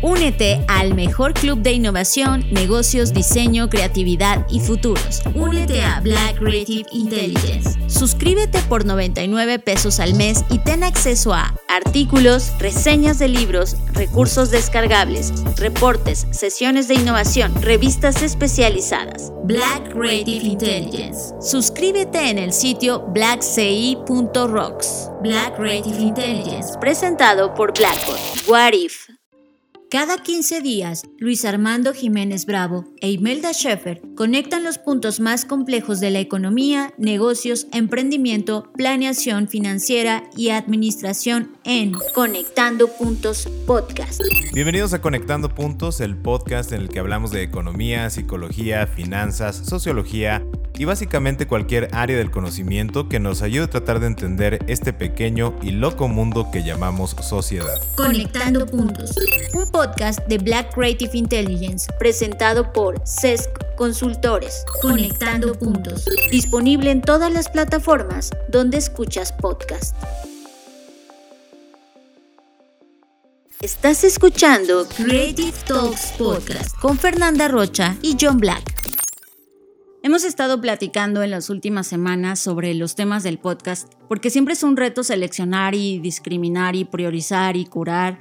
Únete al mejor club de innovación, negocios, diseño, creatividad y futuros. Únete a Black Creative Intelligence. Suscríbete por 99 pesos al mes y ten acceso a artículos, reseñas de libros, recursos descargables, reportes, sesiones de innovación, revistas especializadas. Black Creative Intelligence. Suscríbete en el sitio blackci.rocks. Black Creative Intelligence, presentado por Blackboard. What if? Cada 15 días, Luis Armando Jiménez Bravo e Imelda Schaeffer conectan los puntos más complejos de la economía, negocios, emprendimiento, planeación financiera y administración en Conectando Puntos Podcast. Bienvenidos a Conectando Puntos, el podcast en el que hablamos de economía, psicología, finanzas, sociología y básicamente cualquier área del conocimiento que nos ayude a tratar de entender este pequeño y loco mundo que llamamos sociedad. Conectando Puntos podcast de Black Creative Intelligence presentado por CESC Consultores, Conectando Puntos, disponible en todas las plataformas donde escuchas podcast. Estás escuchando Creative Talks Podcast con Fernanda Rocha y John Black. Hemos estado platicando en las últimas semanas sobre los temas del podcast porque siempre es un reto seleccionar y discriminar y priorizar y curar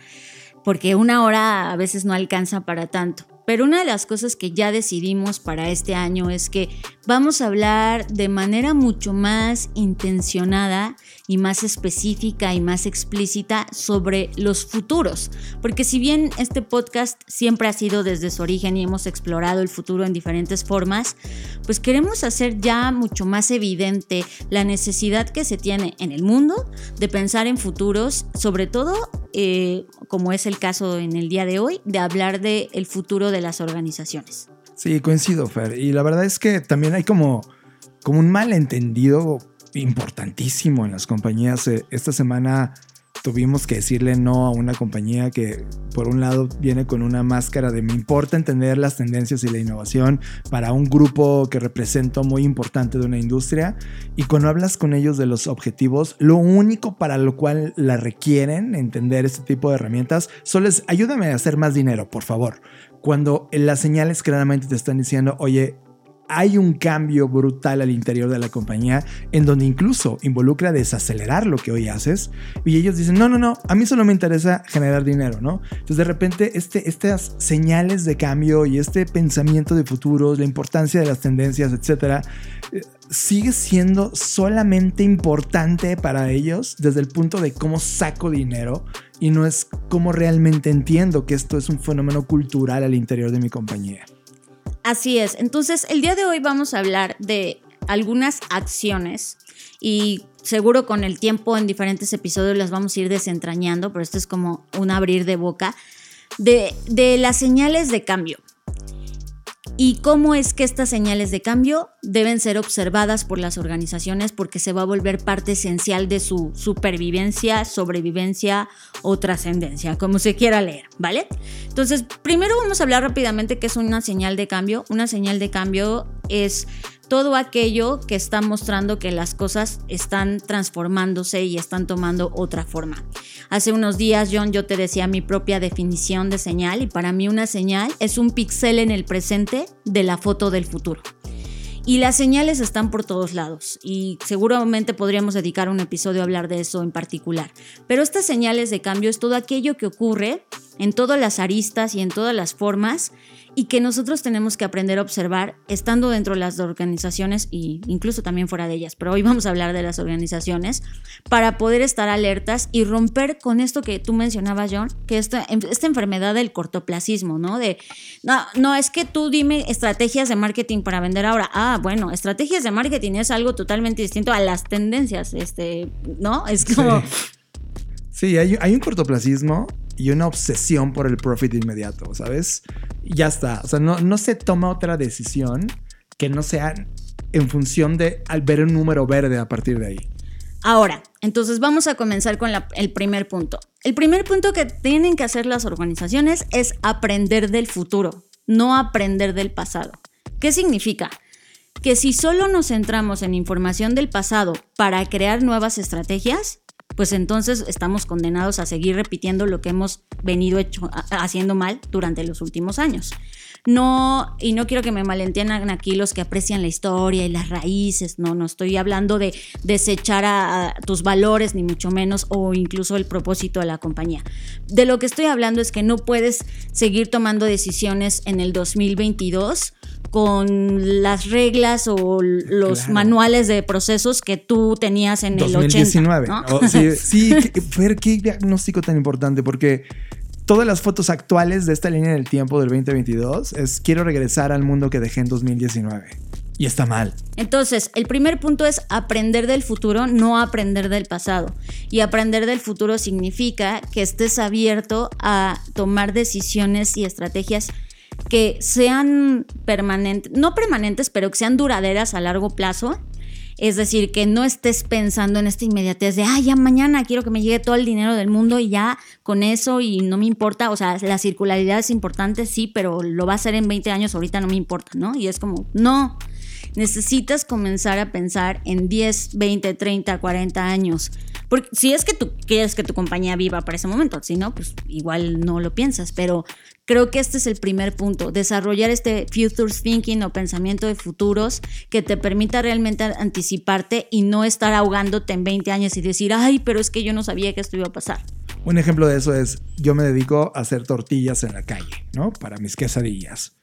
porque una hora a veces no alcanza para tanto. Pero una de las cosas que ya decidimos para este año es que vamos a hablar de manera mucho más intencionada y más específica y más explícita sobre los futuros. Porque si bien este podcast siempre ha sido desde su origen y hemos explorado el futuro en diferentes formas, pues queremos hacer ya mucho más evidente la necesidad que se tiene en el mundo de pensar en futuros, sobre todo eh, como es el caso en el día de hoy, de hablar del el futuro de las organizaciones. Sí, coincido, Fer. Y la verdad es que también hay como, como un malentendido importantísimo en las compañías. Eh, esta semana tuvimos que decirle no a una compañía que por un lado viene con una máscara de me importa entender las tendencias y la innovación para un grupo que represento muy importante de una industria y cuando hablas con ellos de los objetivos, lo único para lo cual la requieren entender este tipo de herramientas solo es ayúdame a hacer más dinero, por favor. Cuando las señales claramente te están diciendo, oye, hay un cambio brutal al interior de la compañía en donde incluso involucra desacelerar lo que hoy haces y ellos dicen, no, no, no, a mí solo me interesa generar dinero, ¿no? Entonces de repente este, estas señales de cambio y este pensamiento de futuros, la importancia de las tendencias, etcétera, eh, sigue siendo solamente importante para ellos desde el punto de cómo saco dinero y no es cómo realmente entiendo que esto es un fenómeno cultural al interior de mi compañía. Así es. Entonces, el día de hoy vamos a hablar de algunas acciones y seguro con el tiempo en diferentes episodios las vamos a ir desentrañando, pero esto es como un abrir de boca de, de las señales de cambio y cómo es que estas señales de cambio deben ser observadas por las organizaciones porque se va a volver parte esencial de su supervivencia, sobrevivencia o trascendencia, como se quiera leer, ¿vale? Entonces, primero vamos a hablar rápidamente qué es una señal de cambio. Una señal de cambio es todo aquello que está mostrando que las cosas están transformándose y están tomando otra forma. Hace unos días, John, yo te decía mi propia definición de señal y para mí una señal es un píxel en el presente de la foto del futuro. Y las señales están por todos lados y seguramente podríamos dedicar un episodio a hablar de eso en particular. Pero estas señales de cambio es todo aquello que ocurre en todas las aristas y en todas las formas y que nosotros tenemos que aprender a observar estando dentro de las organizaciones e incluso también fuera de ellas. Pero hoy vamos a hablar de las organizaciones para poder estar alertas y romper con esto que tú mencionabas, John, que esta, esta enfermedad del cortoplacismo, ¿no? De, no, no, es que tú dime estrategias de marketing para vender ahora. Ah, bueno, estrategias de marketing es algo totalmente distinto a las tendencias, este, ¿no? Es como... Sí, hay, hay un cortoplacismo y una obsesión por el profit inmediato, ¿sabes? Ya está. O sea, no, no se toma otra decisión que no sea en función de al ver un número verde a partir de ahí. Ahora, entonces vamos a comenzar con el primer punto. El primer punto que tienen que hacer las organizaciones es aprender del futuro, no aprender del pasado. ¿Qué significa? Que si solo nos centramos en información del pasado para crear nuevas estrategias, pues entonces estamos condenados a seguir repitiendo lo que hemos venido haciendo mal durante los últimos años. No, y no quiero que me malentiendan aquí los que aprecian la historia y las raíces, no, no estoy hablando de desechar a, tus valores, ni mucho menos, o incluso el propósito de la compañía. De lo que estoy hablando es que no puedes seguir tomando decisiones en el 2022 con las reglas o los manuales de procesos que tú tenías en el 80. ¿no? sí, sí qué diagnóstico tan importante, porque todas las fotos actuales de esta línea del tiempo del 2022 es quiero regresar al mundo que dejé en 2019. Y está mal. Entonces, el primer punto es aprender del futuro, no aprender del pasado. Y aprender del futuro significa que estés abierto a tomar decisiones y estrategias que sean permanentes, no permanentes, pero que sean duraderas a largo plazo. Es decir, que no estés pensando en esta inmediatez de, ah, ya mañana quiero que me llegue todo el dinero del mundo y ya con eso y no me importa. O sea, la circularidad es importante, sí, pero lo va a hacer en 20 años, ahorita no me importa, ¿no? Y es como, no, necesitas comenzar a pensar en 10, 20, 30, 40 años. Porque si es que tú quieres que tu compañía viva para ese momento, si no, pues igual no lo piensas, pero creo que este es el primer punto, desarrollar este future thinking o pensamiento de futuros que te permita realmente anticiparte y no estar ahogándote en 20 años y decir, ay, pero es que yo no sabía que esto iba a pasar. Un ejemplo de eso es, yo me dedico a hacer tortillas en la calle, ¿no? Para mis quesadillas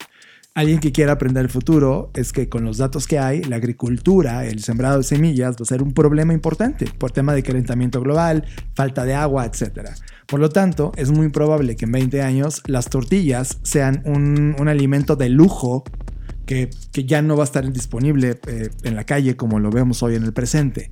alguien que quiera aprender el futuro es que con los datos que hay, la agricultura, el sembrado de semillas va a ser un problema importante por tema de calentamiento global, falta de agua, etc. Por lo tanto, es muy probable que en 20 años las tortillas sean un, alimento de lujo que, ya no va a estar disponible eh, en la calle como lo vemos hoy en el presente.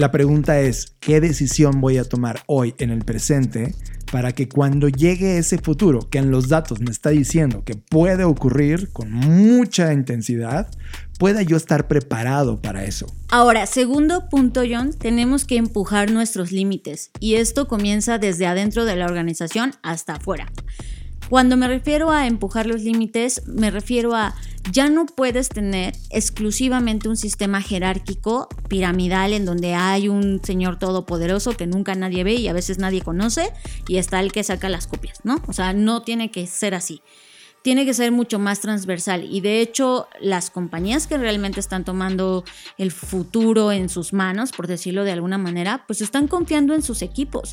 La pregunta es, ¿qué decisión voy a tomar hoy en el presente para que cuando llegue ese futuro que en los datos me está diciendo que puede ocurrir con mucha intensidad, pueda yo estar preparado para eso. Ahora, segundo punto, John, tenemos que empujar nuestros límites y esto comienza desde adentro de la organización hasta afuera. Cuando me refiero a empujar los límites, me refiero a ya no puedes tener exclusivamente un sistema jerárquico piramidal en donde hay un señor todopoderoso que nunca nadie ve y a veces nadie conoce y está el que saca las copias, ¿no? O sea, no tiene que ser así tiene que ser mucho más transversal y de hecho las compañías que realmente están tomando el futuro en sus manos, por decirlo de alguna manera, pues están confiando en sus equipos.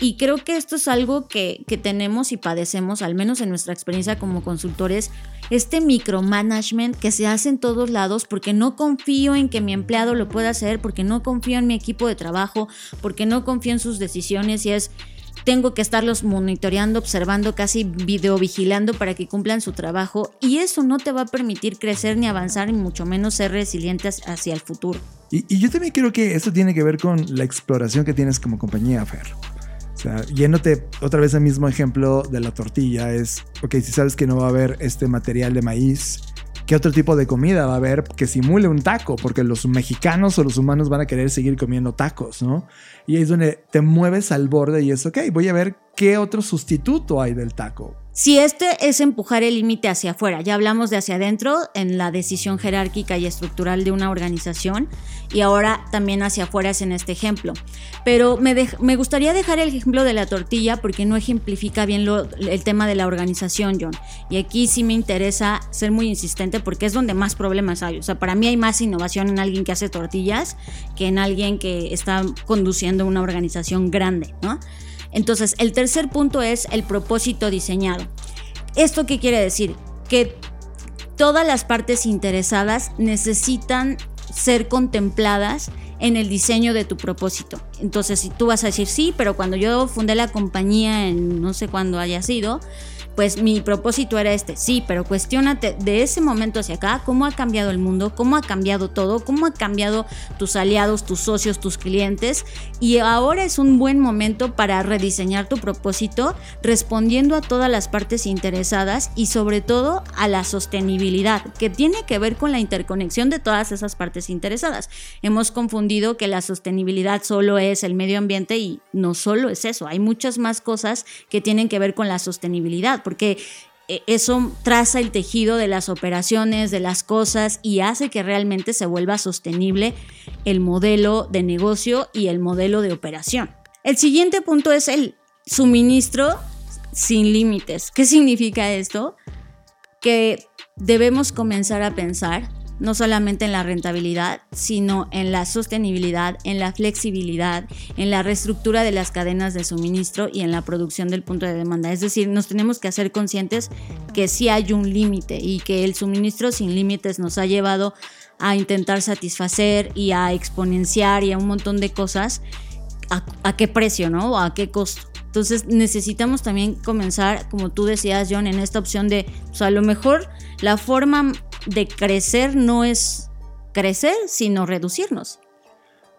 Y creo que esto es algo que, que tenemos y padecemos, al menos en nuestra experiencia como consultores, este micromanagement que se hace en todos lados porque no confío en que mi empleado lo pueda hacer, porque no confío en mi equipo de trabajo, porque no confío en sus decisiones y es tengo que estarlos monitoreando, observando, casi videovigilando para que cumplan su trabajo y eso no te va a permitir crecer ni avanzar y mucho menos ser resilientes hacia el futuro. Y, yo también creo que eso tiene que ver con la exploración que tienes como compañía, Fer. O sea, yéndote otra vez al mismo ejemplo de la tortilla, es, ok, si sabes que no va a haber este material de maíz, ¿qué otro tipo de comida va a haber que simule un taco? Porque los mexicanos o los humanos van a querer seguir comiendo tacos, ¿no? Y ahí es donde te mueves al borde y es, ok, voy a ver qué otro sustituto hay del taco. Si este es empujar el límite hacia afuera, ya hablamos de hacia adentro en la decisión jerárquica y estructural de una organización y ahora también hacia afuera es en este ejemplo. Pero me, me gustaría dejar el ejemplo de la tortilla porque no ejemplifica bien el tema de la organización, John. Y aquí sí me interesa ser muy insistente porque es donde más problemas hay. O sea, para mí hay más innovación en alguien que hace tortillas que en alguien que está conduciendo una organización grande, ¿no? Entonces, el tercer punto es el propósito diseñado. ¿Esto qué quiere decir? Que todas las partes interesadas necesitan ser contempladas en el diseño de tu propósito. Entonces, si tú vas a decir sí, pero cuando yo fundé la compañía en no sé cuándo haya sido, pues mi propósito era este, sí, pero cuestionate de ese momento hacia acá, cómo ha cambiado el mundo, cómo ha cambiado todo, cómo ha cambiado tus aliados, tus socios, tus clientes, y ahora es un buen momento para rediseñar tu propósito respondiendo a todas las partes interesadas y sobre todo a la sostenibilidad, que tiene que ver con la interconexión de todas esas partes interesadas. Hemos confundido que la sostenibilidad solo es el medio ambiente y no solo es eso, hay muchas más cosas que tienen que ver con la sostenibilidad porque eh, eso traza el tejido de las operaciones, de las cosas y hace que realmente se vuelva sostenible el modelo de negocio y el modelo de operación. El siguiente punto es el suministro sin límites. ¿Qué significa esto? Que debemos comenzar a pensar no solamente en la rentabilidad, sino en la sostenibilidad, en la flexibilidad, en la reestructura de las cadenas de suministro y en la producción del punto de demanda. Es decir, nos tenemos que hacer conscientes que sí hay un límite y que el suministro sin límites nos ha llevado a intentar satisfacer y a exponenciar y a un montón de cosas. ¿A, qué precio, no? ¿O a qué costo? Entonces necesitamos también comenzar, como tú decías, John, en esta opción de, o sea, a lo mejor la forma de crecer no es crecer, sino reducirnos.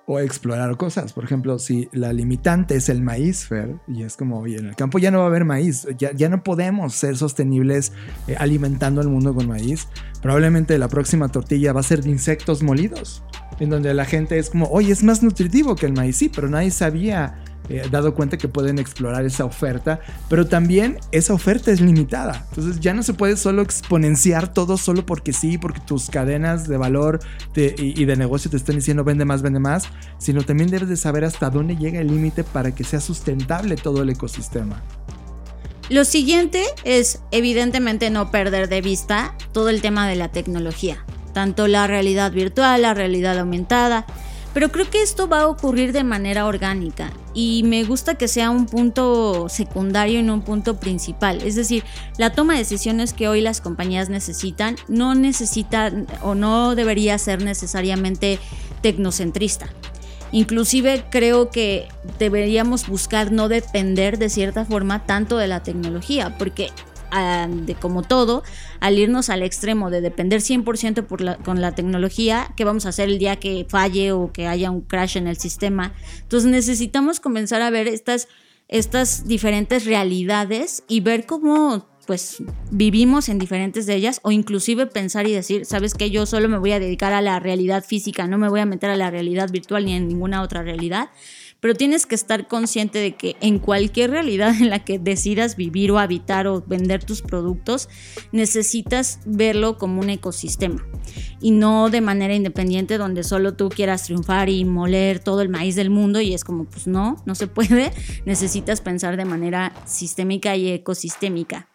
O explorar cosas. Por ejemplo, si la limitante es el maíz, Fer, y es como, oye, en el campo ya no va a haber maíz, ya, ya no podemos ser sostenibles eh, alimentando al mundo con maíz. Probablemente la próxima tortilla va a ser de insectos molidos, en donde la gente es como, oye, es más nutritivo que el maíz, sí, pero nadie sabía eh, dado cuenta que pueden explorar esa oferta, pero también esa oferta es limitada. Entonces ya no se puede solo exponenciar todo solo porque sí, porque tus cadenas de valor y, de negocio te están diciendo vende más, vende más, sino también debes de saber hasta dónde llega el límite para que sea sustentable todo el ecosistema. Lo siguiente es evidentemente no perder de vista todo el tema de la tecnología, tanto la realidad virtual, la realidad aumentada, pero creo que esto va a ocurrir de manera orgánica y me gusta que sea un punto secundario y no un punto principal. Es decir, la toma de decisiones que hoy las compañías necesitan no necesita o no debería ser necesariamente tecnocentrista. Inclusive creo que deberíamos buscar no depender de cierta forma tanto de la tecnología, porque de como todo, al irnos al extremo de depender 100% por la, con la tecnología, ¿qué vamos a hacer el día que falle o que haya un crash en el sistema? Entonces necesitamos comenzar a ver estas, estas diferentes realidades y ver cómo pues vivimos en diferentes de ellas o inclusive pensar y decir, sabes que yo solo me voy a dedicar a la realidad física, no me voy a meter a la realidad virtual ni en ninguna otra realidad pero tienes que estar consciente de que en cualquier realidad en la que decidas vivir o habitar o vender tus productos, necesitas verlo como un ecosistema y no de manera independiente donde solo tú quieras triunfar y moler todo el maíz del mundo y es como, pues no, no se puede, necesitas pensar de manera sistémica y ecosistémica.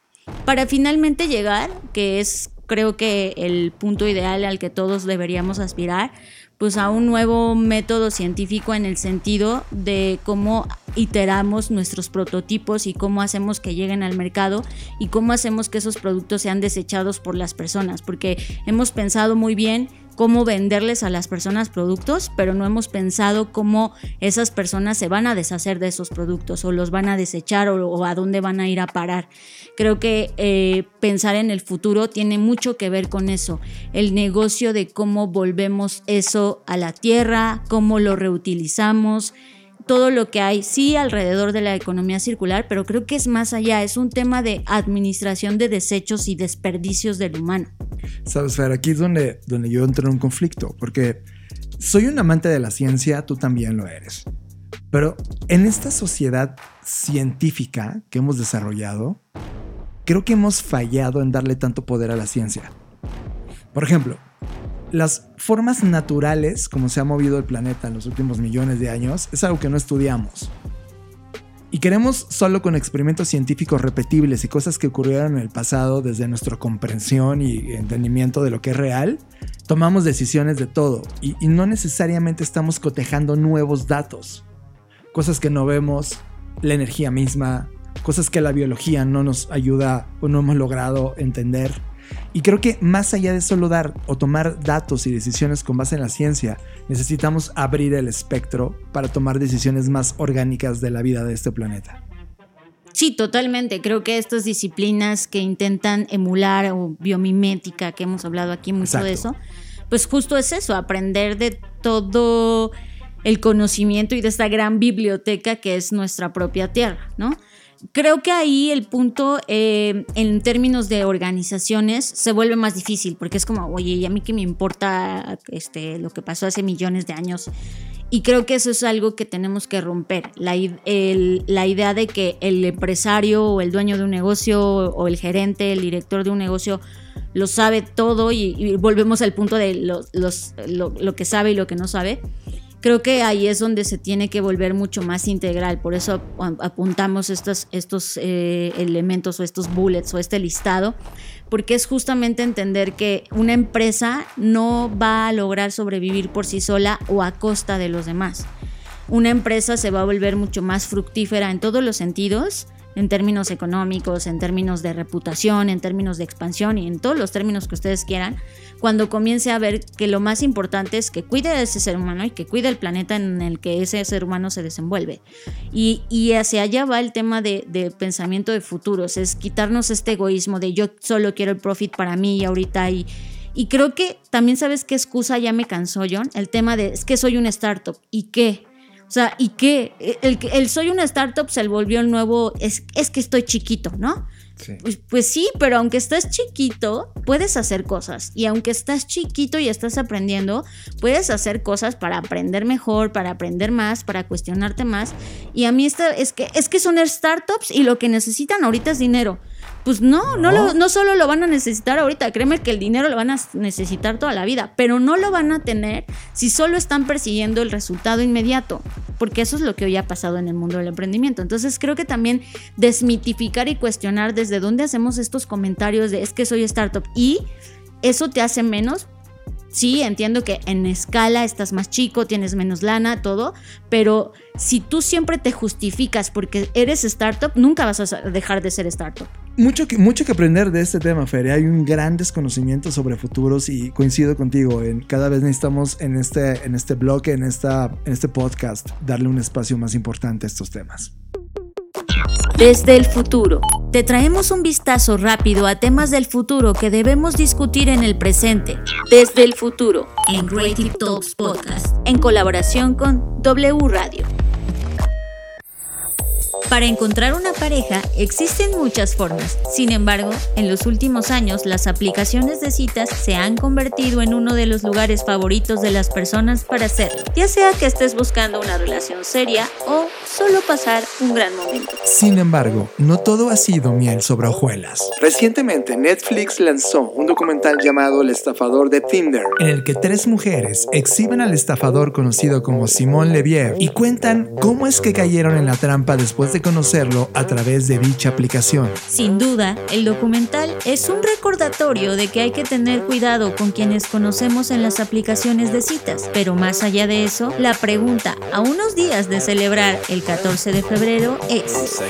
Para finalmente llegar, que es creo que el punto ideal al que todos deberíamos aspirar, pues a un nuevo método científico en el sentido de cómo iteramos nuestros prototipos y cómo hacemos que lleguen al mercado y cómo hacemos que esos productos sean desechados por las personas, porque hemos pensado muy bien cómo venderles a las personas productos, pero no hemos pensado cómo esas personas se van a deshacer de esos productos o los van a desechar o, a dónde van a ir a parar. Creo que eh, pensar en el futuro tiene mucho que ver con eso, el negocio de cómo volvemos eso a la tierra, cómo lo reutilizamos todo lo que hay, sí, alrededor de la economía circular, pero creo que es más allá, es un tema de administración de desechos y desperdicios del humano. Sabes, Fer, aquí es donde, donde yo entro en un conflicto, porque soy un amante de la ciencia, tú también lo eres. Pero en esta sociedad científica que hemos desarrollado, creo que hemos fallado en darle tanto poder a la ciencia. Por ejemplo, las formas naturales como se ha movido el planeta en los últimos millones de años es algo que no estudiamos. Y queremos solo con experimentos científicos repetibles y cosas que ocurrieron en el pasado desde nuestra comprensión y entendimiento de lo que es real, tomamos decisiones de todo y, y no necesariamente estamos cotejando nuevos datos. Cosas que no vemos, la energía misma, cosas que la biología no nos ayuda o no hemos logrado entender y creo que más allá de solo dar o tomar datos y decisiones con base en la ciencia, necesitamos abrir el espectro para tomar decisiones más orgánicas de la vida de este planeta. Sí, totalmente. Creo que estas disciplinas que intentan emular o biomimética, que hemos hablado aquí mucho de eso, pues justo es eso, aprender de todo el conocimiento y de esta gran biblioteca que es nuestra propia tierra, ¿no? Creo que ahí el punto eh, en términos de organizaciones se vuelve más difícil porque es como, oye, ¿y a mí qué me importa este, lo que pasó hace millones de años? Y creo que eso es algo que tenemos que romper, la, la idea de que el empresario o el dueño de un negocio o el gerente, el director de un negocio lo sabe todo y, volvemos al punto de los, lo, lo que sabe y lo que no sabe creo que ahí es donde se tiene que volver mucho más integral. Por eso apuntamos estos, eh, elementos o estos bullets o este listado, porque es justamente entender que una empresa no va a lograr sobrevivir por sí sola o a costa de los demás. Una empresa se va a volver mucho más fructífera en todos los sentidos en términos económicos, en términos de reputación, en términos de expansión y en todos los términos que ustedes quieran, cuando comience a ver que lo más importante es que cuide a ese ser humano y que cuide el planeta en el que ese ser humano se desenvuelve. Y, hacia allá va el tema de, pensamiento de futuros, es quitarnos este egoísmo de yo solo quiero el profit para mí y ahorita y... Y creo que también sabes qué excusa ya me cansó, John, el tema de es que soy una startup y qué, o sea, ¿y qué? El, el soy una startup se volvió el nuevo, es, es que estoy chiquito, ¿no? Pues, pues, sí, pero aunque estás chiquito, puedes hacer cosas. Y aunque estás chiquito y estás aprendiendo, puedes hacer cosas para aprender mejor, para aprender más, para cuestionarte más. Y a mí esta, es que es que son startups y lo que necesitan ahorita es dinero. Pues no, no, lo, no solo lo van a necesitar ahorita, créeme que el dinero lo van a necesitar toda la vida, pero no lo van a tener si solo están persiguiendo el resultado inmediato, porque eso es lo que hoy ha pasado en el mundo del emprendimiento. Entonces creo que también desmitificar y cuestionar desde dónde hacemos estos comentarios de es que soy startup y eso te hace menos, Sí, entiendo que en escala estás más chico, tienes menos lana, todo, pero si tú siempre te justificas porque eres startup, nunca vas a dejar de ser startup. Mucho que, mucho que aprender de este tema, Fer. Hay un gran desconocimiento sobre futuros y coincido contigo. En, cada vez necesitamos en este, en este bloque, en, esta, en este podcast, darle un espacio más importante a estos temas. Desde el futuro. Te traemos un vistazo rápido a temas del futuro que debemos discutir en el presente. Desde el futuro, en Creative Talks Podcast, en colaboración con W Radio. Para encontrar una pareja existen muchas formas. Sin embargo, en los últimos años las aplicaciones de citas se han convertido en uno de los lugares favoritos de las personas para hacerlo, ya sea que estés buscando una relación seria o solo pasar un gran momento. Sin embargo, no todo ha sido miel sobre hojuelas. Recientemente Netflix lanzó un documental llamado El estafador de Tinder, en el que tres mujeres exhiben al estafador conocido como Simón Leviev y cuentan cómo es que cayeron en la trampa después de conocerlo a través de dicha aplicación. Sin duda, el documental es un recordatorio de que hay que tener cuidado con quienes conocemos en las aplicaciones de citas, pero más allá de eso, la pregunta a unos días de celebrar el 14 de febrero es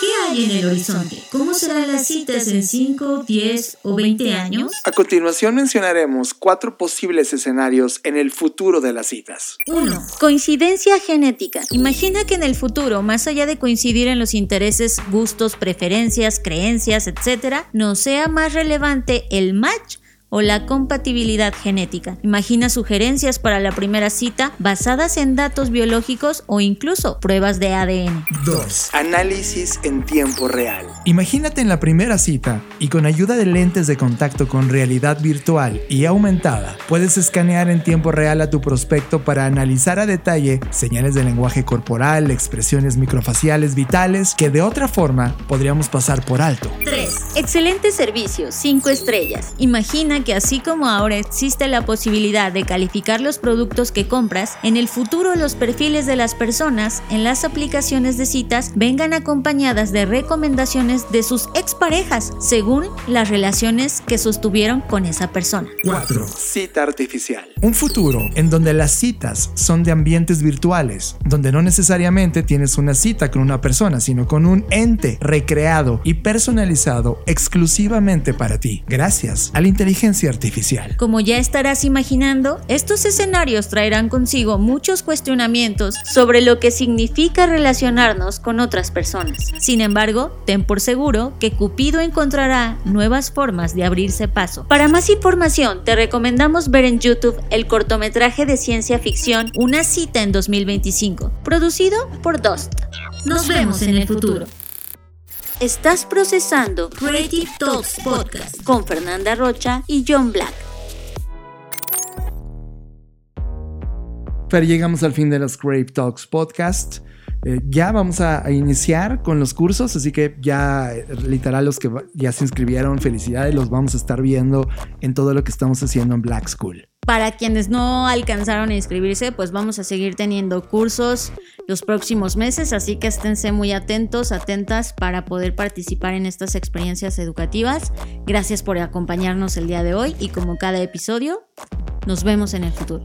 ¿Qué hay en el horizonte? ¿Cómo serán las citas en 5, 10 o 20 años? A continuación mencionaremos cuatro posibles escenarios en el futuro de las citas. 1. Coincidencia genética. Imagina que en el futuro más allá de coincidir en los intereses, gustos, preferencias, creencias, etc., no sea más relevante el match o la compatibilidad genética. Imagina sugerencias para la primera cita basadas en datos biológicos o incluso pruebas de ADN. 2. Análisis en tiempo real. Imagínate en la primera cita y con ayuda de lentes de contacto con realidad virtual y aumentada, puedes escanear en tiempo real a tu prospecto para analizar a detalle señales de lenguaje corporal, expresiones microfaciales vitales que de otra forma podríamos pasar por alto. 3. Excelente servicio, 5 estrellas. Imagina que así como ahora existe la posibilidad de calificar los productos que compras, en el futuro los perfiles de las personas en las aplicaciones de citas vengan acompañadas de recomendaciones de sus exparejas según las relaciones que sostuvieron con esa persona. 4. Cita artificial. Un futuro en donde las citas son de ambientes virtuales, donde no necesariamente tienes una cita con una persona, sino con un ente recreado y personalizado exclusivamente para ti, gracias a la inteligencia artificial. Como ya estarás imaginando, estos escenarios traerán consigo muchos cuestionamientos sobre lo que significa relacionarnos con otras personas. Sin embargo, ten por seguro que Cupido encontrará nuevas formas de abrirse paso. Para más información, te recomendamos ver en YouTube el cortometraje de ciencia ficción Una cita en 2025, producido por Dust. Nos vemos en el futuro. Estás procesando Creative Talks Podcast con Fernanda Rocha y John Black. Pero llegamos al fin de los Crave Talks Podcast. Eh, ya vamos a, a iniciar con los cursos, así que ya literal los que ya se inscribieron, felicidades, los vamos a estar viendo en todo lo que estamos haciendo en Black School. Para quienes no alcanzaron a inscribirse, pues vamos a seguir teniendo cursos los próximos meses, así que esténse muy atentos, atentas para poder participar en estas experiencias educativas. Gracias por acompañarnos el día de hoy y como cada episodio, nos vemos en el futuro.